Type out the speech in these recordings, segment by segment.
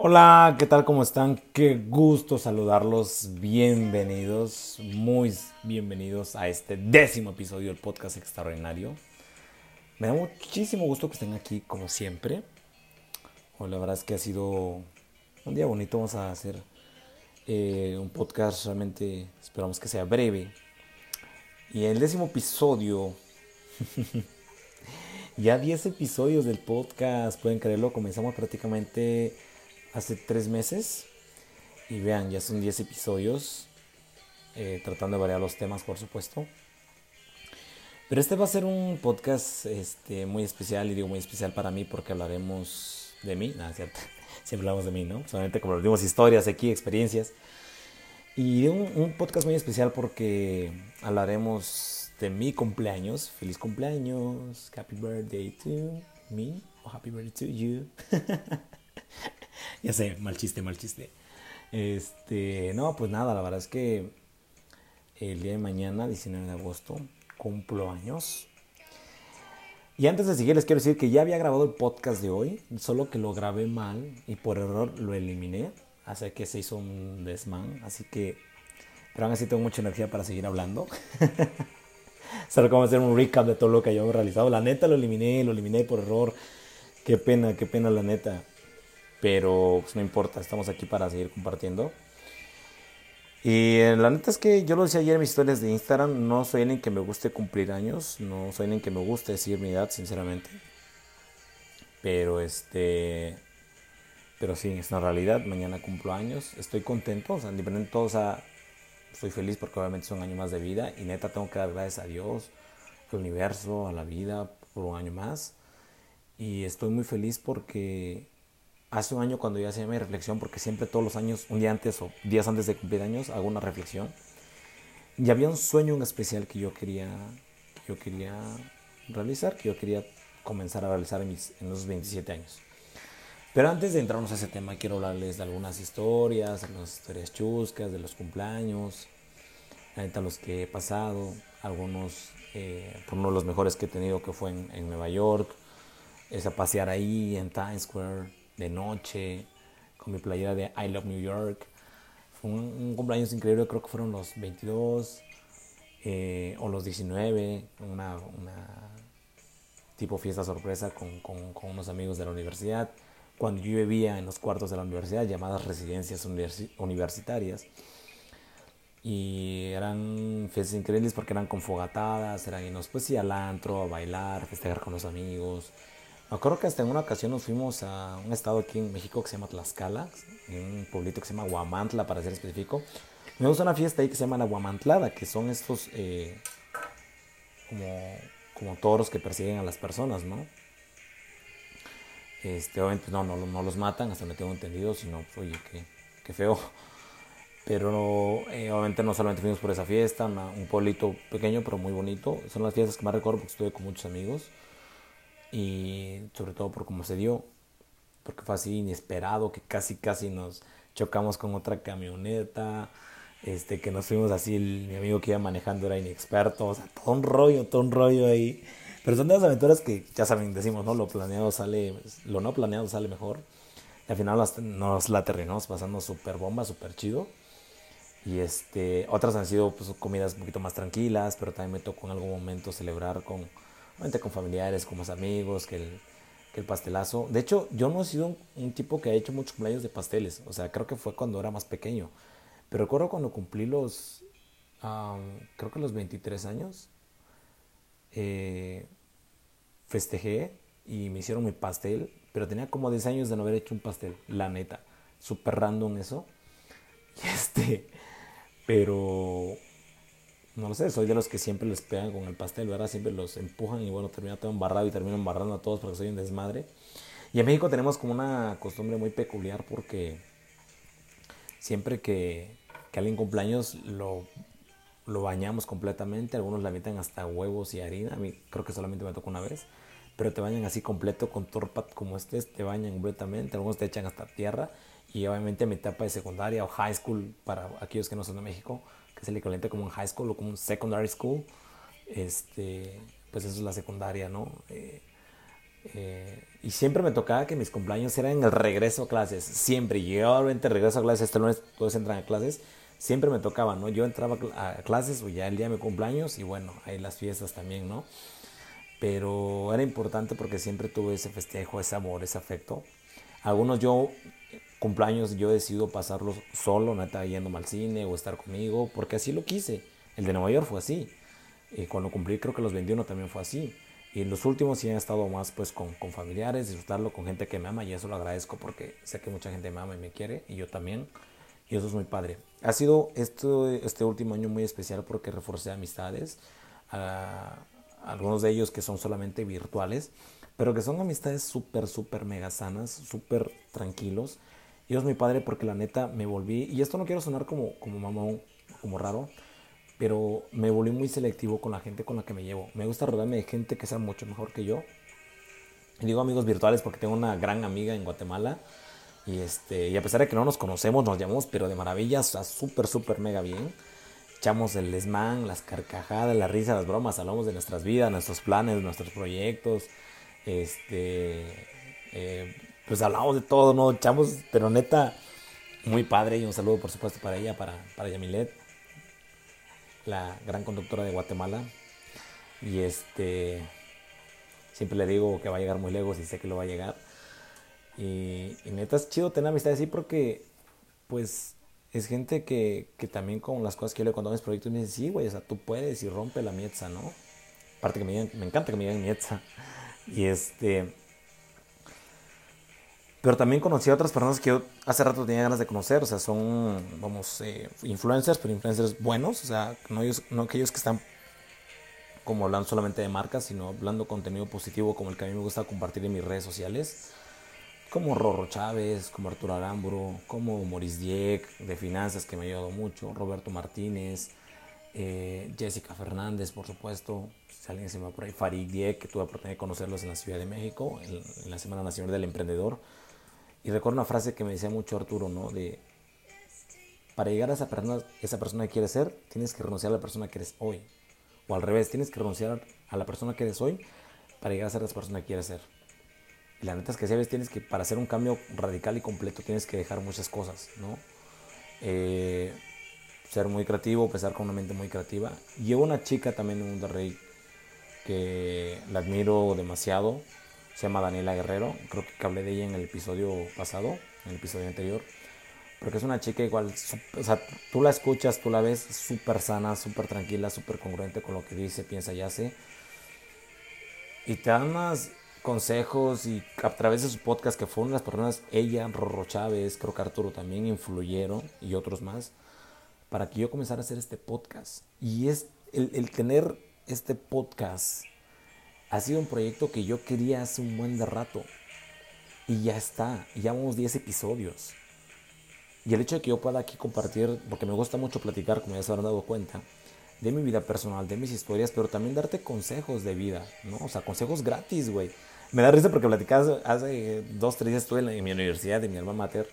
Hola, ¿qué tal? ¿Cómo están? Qué gusto saludarlos. Bienvenidos, muy bienvenidos a este décimo episodio del podcast extraordinario. Me da muchísimo gusto que estén aquí, como siempre. Hoy la verdad es que ha sido un día bonito. Vamos a hacer eh, un podcast realmente, esperamos que sea breve. Y el décimo episodio, ya 10 episodios del podcast, pueden creerlo, comenzamos prácticamente hace tres meses. Y vean, ya son 10 episodios. Eh, tratando de variar los temas, por supuesto. Pero este va a ser un podcast este, muy especial, y digo muy especial para mí porque hablaremos de mí. Nada, cierto. Siempre hablamos de mí, ¿no? Solamente como dimos historias aquí, experiencias. Y un, un podcast muy especial porque hablaremos de mi cumpleaños. Feliz cumpleaños. Happy birthday to me. O happy birthday to you. ya sé, mal chiste, mal chiste. Este, no, pues nada, la verdad es que el día de mañana, 19 de agosto, cumplo años. Y antes de seguir, les quiero decir que ya había grabado el podcast de hoy, solo que lo grabé mal y por error lo eliminé. Así que se hizo un desmán. Así que, pero aún así tengo mucha energía para seguir hablando. Solo como hacer un recap de todo lo que yo he realizado. La neta lo eliminé, lo eliminé por error. Qué pena, qué pena la neta. Pero pues, no importa, estamos aquí para seguir compartiendo. Y eh, la neta es que yo lo decía ayer en mis historias de Instagram, no soy alguien que me guste cumplir años, no soy alguien que me guste decir mi edad, sinceramente. Pero este, pero sí, es una realidad, mañana cumplo años, estoy contento, o sea, independiente estoy feliz porque obviamente es un año más de vida y neta tengo que dar gracias a Dios, al universo, a la vida por un año más. Y estoy muy feliz porque hace un año cuando yo hacía mi reflexión, porque siempre todos los años, un día antes o días antes de cumplir años, hago una reflexión. Y había un sueño en especial que yo quería, que yo quería realizar, que yo quería comenzar a realizar en, mis, en los 27 años. Pero antes de entrarnos a ese tema, quiero hablarles de algunas historias, algunas historias chuscas, de los cumpleaños, ahorita los que he pasado, algunos, eh, por uno de los mejores que he tenido que fue en, en Nueva York, es a pasear ahí en Times Square de noche, con mi playera de I Love New York. Fue un, cumpleaños increíble, creo que fueron los 22 eh, o los 19, una, tipo fiesta sorpresa con, unos amigos de la universidad cuando yo vivía en los cuartos de la universidad, llamadas residencias universitarias. Y eran fiestas increíbles porque eran con fogatadas, eran irnos pues sí al antro, a bailar, festejar con los amigos. Me acuerdo que hasta en una ocasión nos fuimos a un estado aquí en México que se llama Tlaxcala, en un pueblito que se llama Huamantla para ser específico. Me gusta una fiesta ahí que se llama la Guamantlada, que son estos eh, como, como toros que persiguen a las personas, ¿no? Este, obviamente no, no, no los matan, hasta me tengo entendido, sino, oye, qué, qué feo. Pero eh, obviamente no solamente fuimos por esa fiesta, una, un pueblito pequeño pero muy bonito. Son las fiestas que más recuerdo porque estuve con muchos amigos. Y sobre todo por cómo se dio, porque fue así inesperado, que casi casi nos chocamos con otra camioneta. Este, que nos fuimos así, el, mi amigo que iba manejando era inexperto, o sea, todo un rollo, todo un rollo ahí. Pero son de las aventuras que ya saben, decimos, ¿no? Lo planeado sale, lo no planeado sale mejor. Y al final nos la terminamos pasando súper bomba, súper chido. Y este, otras han sido pues, comidas un poquito más tranquilas, pero también me tocó en algún momento celebrar con, con familiares, con más amigos, que el, que el pastelazo. De hecho, yo no he sido un, tipo que ha hecho muchos cumpleaños de pasteles. O sea, creo que fue cuando era más pequeño. Pero recuerdo cuando cumplí los, creo que los 23 años, eh, festejé y me hicieron mi pastel, pero tenía como 10 años de no haber hecho un pastel, la neta. Súper random eso. Y este, pero no lo sé, soy de los que siempre les pegan con el pastel, ¿verdad? Siempre los empujan y bueno, termina todo embarrado y termino embarrando a todos porque soy un desmadre. Y en México tenemos como una costumbre muy peculiar porque siempre que, alguien cumpleaños lo, lo bañamos completamente, algunos la meten hasta huevos y harina, a mí creo que solamente me tocó una vez pero te bañan así completo con torpat como estés, te bañan completamente, algunos te echan hasta tierra y obviamente mi etapa de secundaria o high school para aquellos que no son de México, que es el equivalente como un high school o como un secondary school, este, pues eso es la secundaria, ¿no? Eh, Eh, y siempre me tocaba que mis cumpleaños eran el regreso a clases. Siempre. Yo obviamente regreso a clases, este lunes todos entran a clases. Siempre me tocaba, ¿no? Yo entraba a clases o ya el día de mi cumpleaños y bueno, ahí las fiestas también, ¿no? Pero era importante porque siempre tuve ese festejo, ese amor, ese afecto. Algunos yo, cumpleaños, yo he decidido pasarlos solo, no estaba yendo al cine o estar conmigo, porque así lo quise. El de Nueva York fue así. Y cuando cumplí, creo que los 21 también fue así. Y los últimos sí he estado más pues con, con, familiares, disfrutarlo con gente que me ama y eso lo agradezco porque sé que mucha gente me ama y me quiere y yo también. Y eso es muy padre. Ha sido esto, este último año muy especial porque reforcé amistades. algunos de ellos que son solamente virtuales, pero que son amistades súper, súper mega sanas, súper tranquilos. Es muy padre porque la neta me volví, y esto no quiero sonar como, como mamón, como raro, pero me volví muy selectivo con la gente con la que me llevo. Me gusta rodearme de gente que sea mucho mejor que yo. Y digo amigos virtuales porque tengo una gran amiga en Guatemala. Y, este, y a pesar de que no nos conocemos, nos llamamos, pero de maravilla, o sea, súper, súper mega bien. Echamos el desmán, las carcajadas, la risa, las bromas, hablamos de nuestras vidas, nuestros planes, nuestros proyectos. Este, eh, pues hablamos de todo, ¿no? Echamos, pero neta, muy padre. Y un saludo, por supuesto, para ella, para, para Yamilet la gran conductora de Guatemala. Y este, siempre le digo que va a llegar muy lejos y sé que lo va a llegar. Y, neta es chido tener amistades así porque, pues, es gente que, que, también con las cosas que yo le cuento a mis proyectos me dice, sí, güey, o sea, tú puedes y rompe la mietza, ¿no? Aparte que me, me encanta que me digan mietza. Y este, pero también conocí a otras personas que yo hace rato tenía ganas de conocer, o sea, son, vamos, eh, influencers, pero influencers buenos, o sea, no, ellos, no aquellos que están como hablando solamente de marcas, sino hablando contenido positivo como el que a mí me gusta compartir en mis redes sociales, como Rorro Chávez, como Arturo Aramburo, como Maurice Dieck de finanzas que me ha ayudado mucho, Roberto Martínez, eh, Jessica Fernández, por supuesto, si alguien se me va por ahí, Farid Dieck, que tuve la oportunidad de conocerlos en la Ciudad de México, en la Semana Nacional del Emprendedor y recuerdo una frase que me decía mucho Arturo, ¿no? De, para llegar a esa persona, esa persona que quieres ser, tienes que renunciar a la persona que eres hoy. O al revés, tienes que renunciar a la persona que eres hoy para llegar a ser la persona que quieres ser. Y la neta es que si veces tienes que, para hacer un cambio radical y completo, tienes que dejar muchas cosas, ¿no? Eh, ser muy creativo, pesar con una mente muy creativa. Llevo una chica también en Monterrey que la admiro demasiado, se llama Daniela Guerrero, creo que hablé de ella en el episodio pasado, en el episodio anterior, porque es una chica igual, o sea, tú la escuchas, tú la ves súper sana, súper tranquila, súper congruente con lo que dice, piensa y hace, y te dan más consejos y a través de su podcast que fueron las personas, ella, Rorro Chávez, creo que Arturo también influyeron y otros más, para que yo comenzara a hacer este podcast. Y es el, el tener este podcast ha sido un proyecto que yo quería hace un buen de rato. Y ya está, ya vamos 10 episodios. Y el hecho de que yo pueda aquí compartir, porque me gusta mucho platicar, como ya se habrán dado cuenta, de mi vida personal, de mis historias, pero también darte consejos de vida, ¿no? O sea, consejos gratis, güey. Me da risa porque platicaba hace dos, tres días estuve en, mi universidad, de mi alma mater,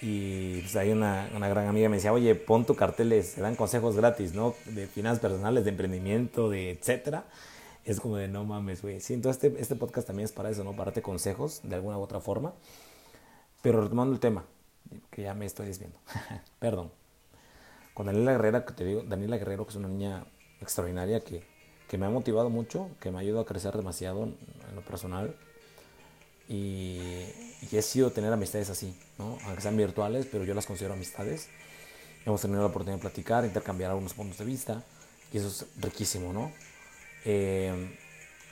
y pues hay una, una, gran amiga me decía, oye, pon tu carteles, te dan consejos gratis, ¿no? De finanzas personales, de emprendimiento, de etcétera es como de no mames, güey. Sí, entonces este, este podcast también es para eso, ¿no? Para darte consejos de alguna u otra forma. Pero retomando el tema, que ya me estoy desviando. Perdón. Con Daniela Guerrero, que te digo, Daniela Guerrero, que es una niña extraordinaria que, que me ha motivado mucho, que me ha ayudado a crecer demasiado en, lo personal. Y, y, he sido tener amistades así, ¿no? Aunque sean virtuales, pero yo las considero amistades. Hemos tenido la oportunidad de platicar, intercambiar algunos puntos de vista. Y eso es riquísimo, ¿no? Eh,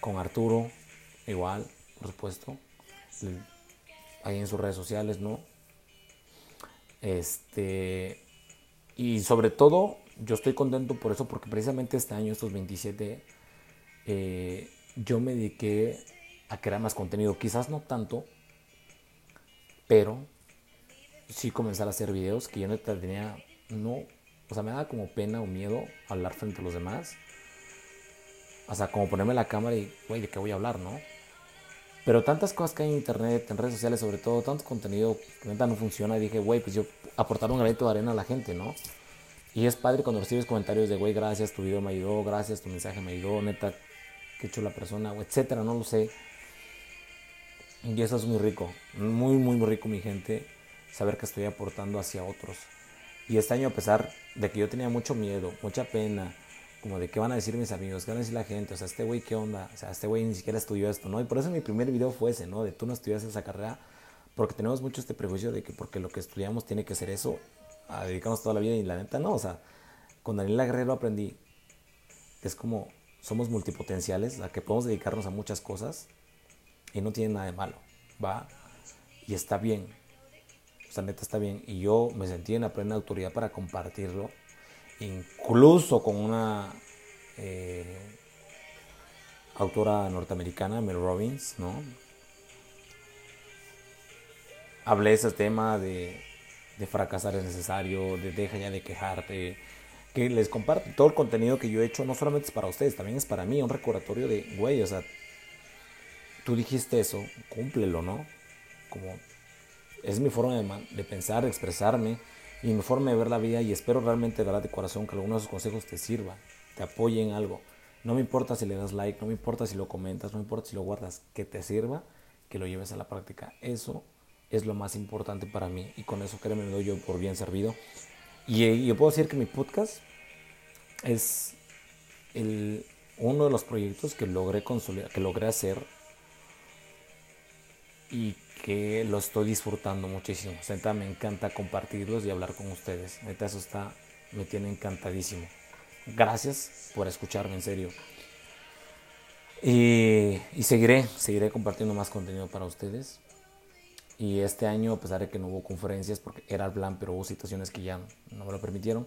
con Arturo, igual, por supuesto. Ahí en sus redes sociales, ¿no? Este. Y sobre todo, yo estoy contento por eso, porque precisamente este año, estos 27, eh, yo me dediqué a crear más contenido. Quizás no tanto, pero sí comenzar a hacer videos que yo no tenía, no, o sea, me daba como pena o miedo hablar frente a los demás. O sea, como ponerme la cámara y, güey, ¿de qué voy a hablar, no? Pero tantas cosas que hay en internet, en redes sociales sobre todo, tanto contenido que neta no funciona. Y dije, güey, pues yo aportar un granito de arena a la gente, ¿no? Y es padre cuando recibes comentarios de, güey, gracias, tu video me ayudó, gracias, tu mensaje me ayudó, neta, qué la persona, o etcétera, no lo sé. Y eso es muy rico, muy, muy, muy rico, mi gente, saber que estoy aportando hacia otros. Y este año, a pesar de que yo tenía mucho miedo, mucha pena, como de qué van a decir mis amigos, qué van a decir la gente, o sea, este güey, ¿qué onda? O sea, este güey ni siquiera estudió esto, ¿no? Y por eso mi primer video fue ese, ¿no? De tú no estudias esa carrera, porque tenemos mucho este prejuicio de que porque lo que estudiamos tiene que ser eso, a dedicarnos toda la vida, y la neta no, o sea, con Daniela Guerrero aprendí que es como somos multipotenciales, a que podemos dedicarnos a muchas cosas y no tiene nada de malo, ¿va? Y está bien, o sea, neta está bien. Y yo me sentí en la plena autoridad para compartirlo, incluso con una eh, autora norteamericana, Mel Robbins, ¿no? Hablé ese tema de, de fracasar es necesario, de deja ya de quejarte, que les comparto todo el contenido que yo he hecho, no solamente es para ustedes, también es para mí, un recordatorio de, güey, o sea, tú dijiste eso, cúmplelo, ¿no? Como es mi forma de, pensar, de expresarme y mi forma de ver la vida y espero realmente, verdad, de corazón, que algunos de esos consejos te sirvan, te apoyen en algo. No me importa si le das like, no me importa si lo comentas, no me importa si lo guardas, que te sirva, que lo lleves a la práctica. Eso es lo más importante para mí y con eso créeme me doy yo por bien servido. Y yo puedo decir que mi podcast es el, uno de los proyectos que logré consolidar, que logré hacer y que lo estoy disfrutando muchísimo. Neta, me encanta compartirlos y hablar con ustedes. Neta, eso está, me tiene encantadísimo. Gracias por escucharme, en serio. Y, y, seguiré, seguiré compartiendo más contenido para ustedes. Y este año, a pesar de que no hubo conferencias, porque era el plan, pero hubo situaciones que ya no me lo permitieron.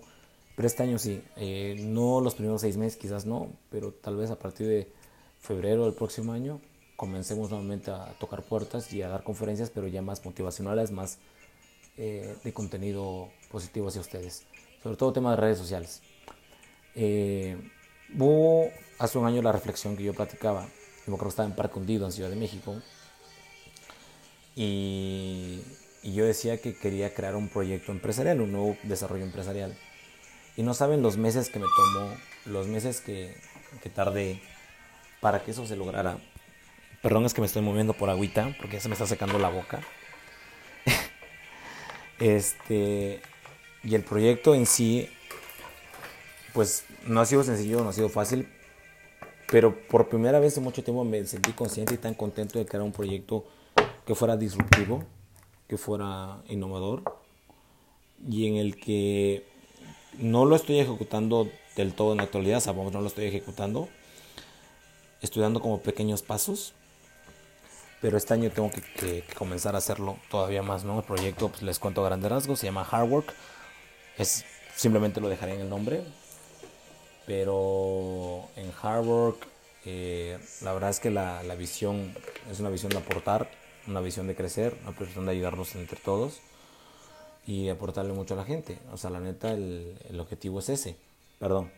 Pero este año sí, eh, no los primeros seis meses, quizás no, pero tal vez a partir de febrero del próximo año comencemos nuevamente a tocar puertas y a dar conferencias, pero ya más motivacionales, más eh, de contenido positivo hacia ustedes. Sobre todo tema de redes sociales. Eh, hubo hace un año la reflexión que yo platicaba, yo me acuerdo que estaba en Parque Hundido, en Ciudad de México, y, y yo decía que quería crear un proyecto empresarial, un nuevo desarrollo empresarial. Y no saben los meses que me tomó, los meses que, que tardé para que eso se lograra Perdón, es que me estoy moviendo por agüita porque ya se me está secando la boca. este. Y el proyecto en sí, pues no ha sido sencillo, no ha sido fácil. Pero por primera vez en mucho tiempo me sentí consciente y tan contento de era un proyecto que fuera disruptivo, que fuera innovador y en el que no lo estoy ejecutando del todo en la actualidad, sabemos, no lo estoy ejecutando. Estoy dando como pequeños pasos pero este año tengo que, comenzar a hacerlo todavía más, ¿no? El proyecto, pues les cuento a grandes rasgos, se llama Hard Work, es, simplemente lo dejaré en el nombre, pero en Hard Work eh, la verdad es que la, la, visión es una visión de aportar, una visión de crecer, una visión de ayudarnos entre todos y aportarle mucho a la gente, o sea, la neta el, el objetivo es ese, perdón,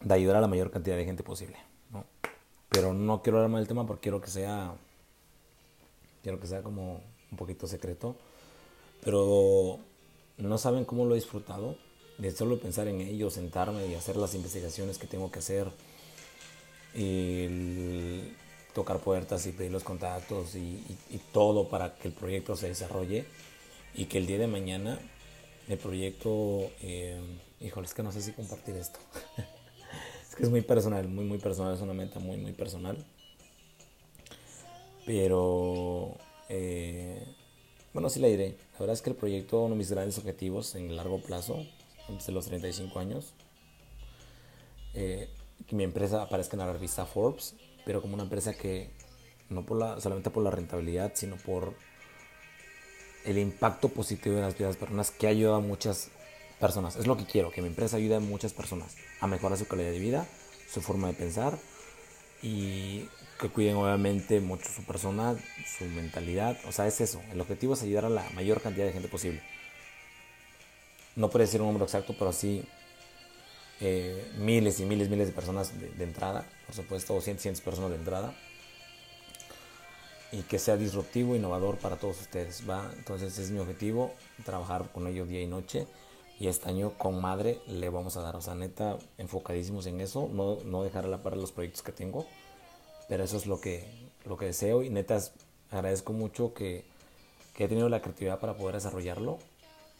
de ayudar a la mayor cantidad de gente posible. Pero no quiero hablar mal del tema porque quiero que sea. Quiero que sea como un poquito secreto. Pero no saben cómo lo he disfrutado. De solo pensar en ello, sentarme y hacer las investigaciones que tengo que hacer. Y tocar puertas y pedir los contactos y, todo para que el proyecto se desarrolle. Y que el día de mañana el proyecto. Eh, híjole, es que no sé si compartir esto. Es que es muy personal, muy, muy personal, es una meta muy, muy personal. Pero, eh, bueno, sí la diré. La verdad es que el proyecto, uno de mis grandes objetivos en largo plazo, antes de los 35 años, eh, que mi empresa aparezca en la revista Forbes, pero como una empresa que no por la, solamente por la rentabilidad, sino por el impacto positivo de las vidas de personas que ayuda a muchas personas. Es lo que quiero, que mi empresa ayude a muchas personas a mejorar su calidad de vida, su forma de pensar y que cuiden obviamente mucho su persona, su mentalidad. O sea, es eso. El objetivo es ayudar a la mayor cantidad de gente posible. No puede decir un número exacto, pero sí eh, miles y miles, miles de personas de, entrada, por supuesto, o cientos, cientos personas de entrada. Y que sea disruptivo, innovador para todos ustedes. ¿va? Entonces es mi objetivo, trabajar con ellos día y noche y este año con madre le vamos a dar, o sea, neta, enfocadísimos en eso, no, no dejar a la par los proyectos que tengo Pero eso es lo que, lo que deseo y netas agradezco mucho que, que he tenido la creatividad para poder desarrollarlo.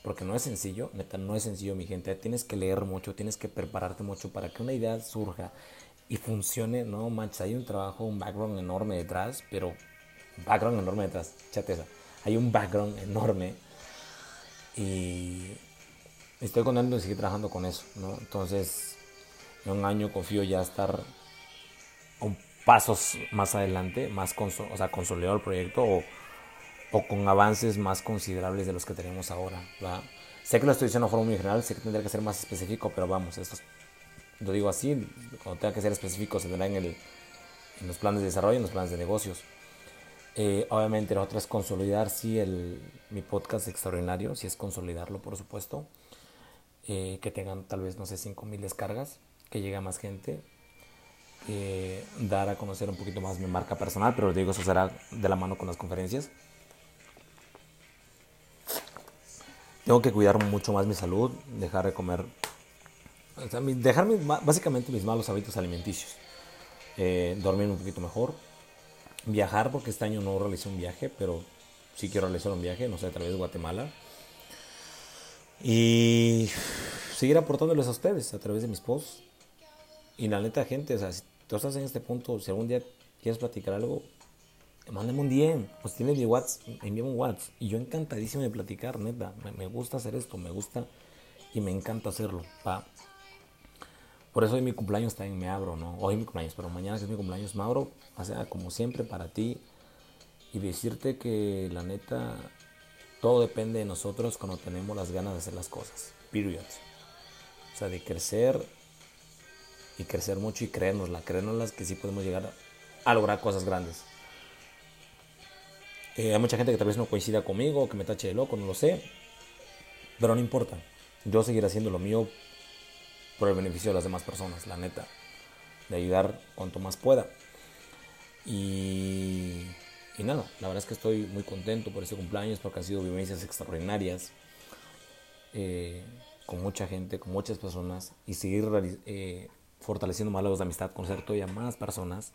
Porque no es sencillo, neta, no es sencillo, mi gente. Tienes que leer mucho, tienes que prepararte mucho para que una idea surja y funcione. No manches, hay un trabajo, un background enorme detrás, pero background enorme detrás, chateza. Hay un background enorme y estoy contento de seguir trabajando con eso, ¿no? Entonces, en un año confío ya estar un pasos más adelante, más o sea, consolidado el proyecto o, o, con avances más considerables de los que tenemos ahora. Sé que lo estoy diciendo de forma muy general, sé que tendría que ser más específico, pero vamos, esto lo digo así, cuando tenga que ser específico se tendrá en, el, en los planes de desarrollo, en los planes de negocios. Eh, obviamente la otra es consolidar, sí, el, mi podcast extraordinario, si es consolidarlo, por supuesto. Eh, que tengan tal vez, no sé, 5.000 descargas, que llegue a más gente. Eh, dar a conocer un poquito más mi marca personal, pero digo, eso será de la mano con las conferencias. Tengo que cuidar mucho más mi salud, dejar de comer, dejar básicamente mis malos hábitos alimenticios, dormir un poquito mejor, viajar, porque este año no realicé un viaje, pero sí quiero realizar un viaje, no sé, través de Guatemala. Y seguir aportándoles a ustedes a través de mis posts. Y la neta, gente, o sea, si tú estás en este punto, si algún día quieres platicar algo, mándame un DM. Pues tienes mi WhatsApp, envíame un WhatsApp. Y yo encantadísimo de platicar, neta. Me, me, gusta hacer esto, me gusta y me encanta hacerlo. Pa. Por eso hoy mi cumpleaños también me abro, ¿no? Hoy mi cumpleaños, pero mañana que es mi cumpleaños me abro, o sea, como siempre para ti. Y decirte que la neta, todo depende de nosotros cuando tenemos las ganas de hacer las cosas. Period. O sea, de crecer y crecer mucho y creérnosla, creérnoslas que sí podemos llegar a lograr cosas grandes. Eh, hay mucha gente que tal vez no coincida conmigo, que me tache de loco, no lo sé. Pero no importa. Yo seguiré haciendo lo mío por el beneficio de las demás personas, la neta. De ayudar cuanto más pueda. Y, y nada, la verdad es que estoy muy contento por este cumpleaños porque han sido vivencias extraordinarias. Eh, con mucha gente, con muchas personas. Y seguir eh, fortaleciendo más lazos de amistad, conocer todavía más personas.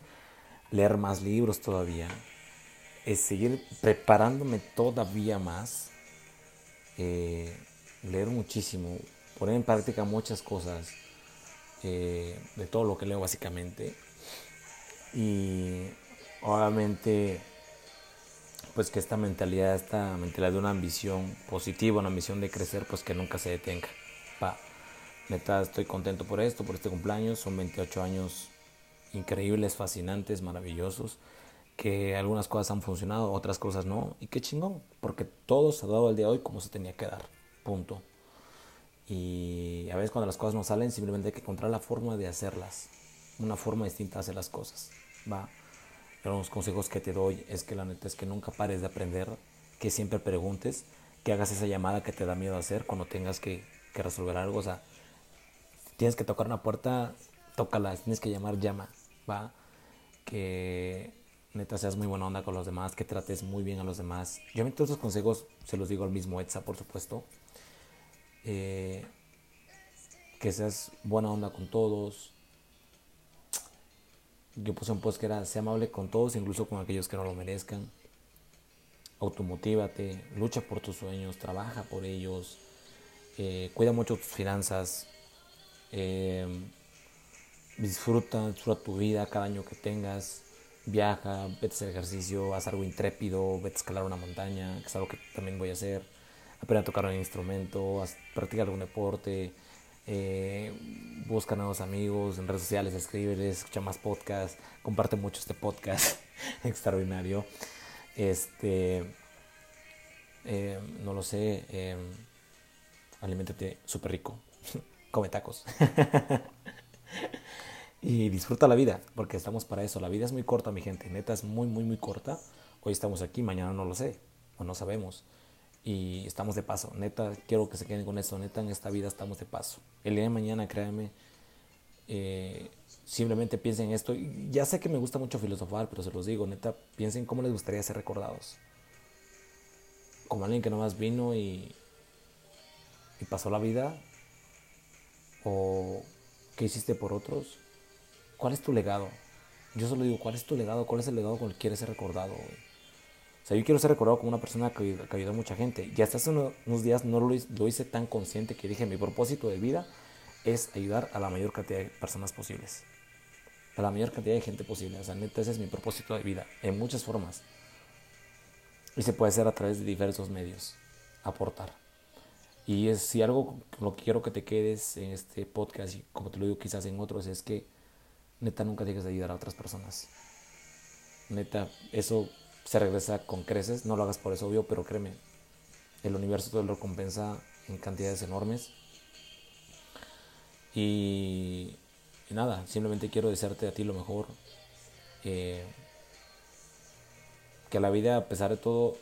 Leer más libros todavía. Es seguir preparándome todavía más. Eh, leer muchísimo poner en práctica muchas cosas eh, de todo lo que leo básicamente. Y obviamente pues que esta mentalidad, esta mentalidad de una ambición positiva, una ambición de crecer, pues que nunca se detenga. Pa, neta, estoy contento por esto, por este cumpleaños. Son 28 años increíbles, fascinantes, maravillosos. Que algunas cosas han funcionado, otras cosas no. Y qué chingón, porque todo se ha dado el día de hoy como se tenía que dar. Punto. Y a veces cuando las cosas no salen, simplemente hay que encontrar la forma de hacerlas. Una forma distinta de hacer las cosas. Va. Pero los consejos que te doy es que la neta es que nunca pares de aprender, que siempre preguntes, que hagas esa llamada que te da miedo hacer cuando tengas que, que resolver algo. O sea, tienes que tocar una puerta, tócala. Tienes que llamar, llama. Va. Que neta seas muy buena onda con los demás, que trates muy bien a los demás. Yo todos esos consejos se los digo al mismo Etsa, por supuesto. Eh, que seas buena onda con todos. Yo puse un post que era, sea amable con todos, incluso con aquellos que no lo merezcan. Automotívate, lucha por tus sueños, trabaja por ellos, eh, cuida mucho tus finanzas, eh, disfruta, disfruta tu vida cada año que tengas, viaja, vete a hacer ejercicio, haz algo intrépido, vete a escalar una montaña, que es algo que también voy a hacer aprende a tocar un instrumento, practicar algún deporte, eh, busca nuevos amigos en redes sociales, escríbeles, escucha más podcasts, comparte mucho este podcast extraordinario. Este, eh, no lo sé, eh, aliméntate súper rico, come tacos. y disfruta la vida, porque estamos para eso. La vida es muy corta, mi gente, neta es muy, muy, muy corta. Hoy estamos aquí, mañana no lo sé, o no sabemos y estamos de paso. Neta, quiero que se queden con eso. Neta, en esta vida estamos de paso. El día de mañana, créanme, eh, simplemente piensen en esto. Ya sé que me gusta mucho filosofar, pero se los digo, neta, piensen cómo les gustaría ser recordados. Como alguien que nomás vino y, pasó la vida. O qué hiciste por otros. ¿Cuál es tu legado? yo solo digo, ¿cuál es tu legado? ¿Cuál es el legado con el que quieres ser recordado? O sea, yo quiero ser recordado como una persona que, que ayudó a mucha gente. Y hasta hace unos días no lo, hice tan consciente que dije, mi propósito de vida es ayudar a la mayor cantidad de personas posibles. A la mayor cantidad de gente posible. O sea, neta, ese es mi propósito de vida, en muchas formas. Y se puede hacer a través de diversos medios. Aportar. Y es, si algo lo que quiero que te quedes en este podcast, y como te lo digo quizás en otros, es que neta nunca dejes de ayudar a otras personas. Neta, eso se regresa con creces. No lo hagas por eso, obvio, pero créeme, el universo te lo recompensa en cantidades enormes. Y, nada, simplemente quiero desearte a ti lo mejor. Eh, que la vida, a pesar de todo,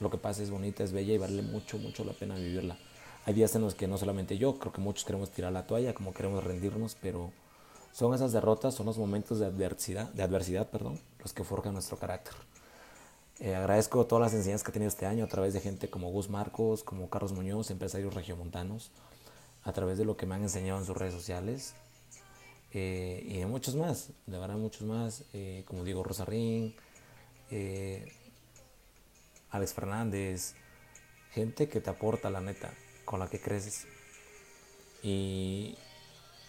lo que pasa es bonita, es bella y vale mucho, mucho la pena vivirla. Hay días en los que no solamente yo, creo que muchos queremos tirar la toalla, como queremos rendirnos, pero son esas derrotas, son los momentos de adversidad, de adversidad perdón, los que forjan nuestro carácter. Eh, agradezco todas las enseñanzas que he tenido este año a través de gente como Gus Marcos, como Carlos Muñoz, empresarios regiomontanos, a través de lo que me han enseñado en sus redes sociales eh, y de muchos más, de verdad muchos más, eh, como Diego Rosarín, Alex Fernández, gente que te aporta la neta, con la que creces. Y,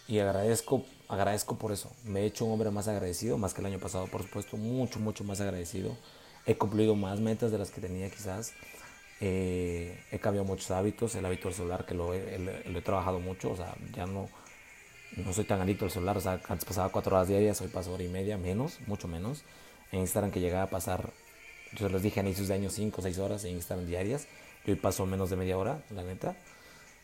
y agradezco, agradezco por eso. Me he hecho un hombre más agradecido, más que el año pasado, por supuesto, mucho, mucho más agradecido. He cumplido más metas de las que tenía quizás. Eh, he cambiado muchos hábitos, el hábito del celular que lo he, lo he, trabajado mucho, o sea, ya no, no soy tan adicto al celular, o sea, antes pasaba cuatro horas diarias, hoy paso hora y media, menos, mucho menos. En Instagram que llegaba a pasar, yo les dije a inicios de año 5 o 6 horas en Instagram diarias, hoy paso menos de media hora, la neta,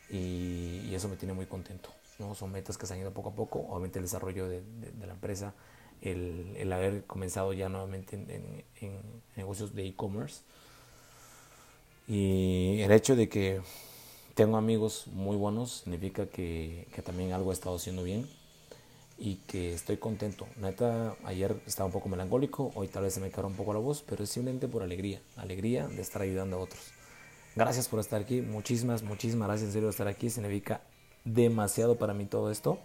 y, y eso me tiene muy contento. ¿no? Son metas que se han ido poco a poco, obviamente el desarrollo de, de, la empresa, el, el, haber comenzado ya nuevamente en, en, en negocios de e-commerce y el hecho de que tengo amigos muy buenos significa que, que, también algo he estado haciendo bien y que estoy contento. Neta, ayer estaba un poco melancólico, hoy tal vez se me cae un poco la voz, pero es simplemente por alegría, alegría de estar ayudando a otros. Gracias por estar aquí, muchísimas, muchísimas gracias en serio de estar aquí, significa demasiado para mí todo esto.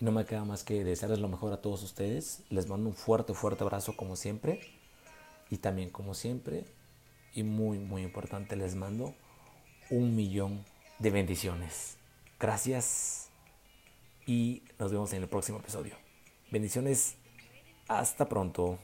Y no me queda más que desearles lo mejor a todos ustedes. Les mando un fuerte, fuerte abrazo como siempre. Y también como siempre, y muy, muy importante, les mando un millón de bendiciones. Gracias y nos vemos en el próximo episodio. Bendiciones. Hasta pronto.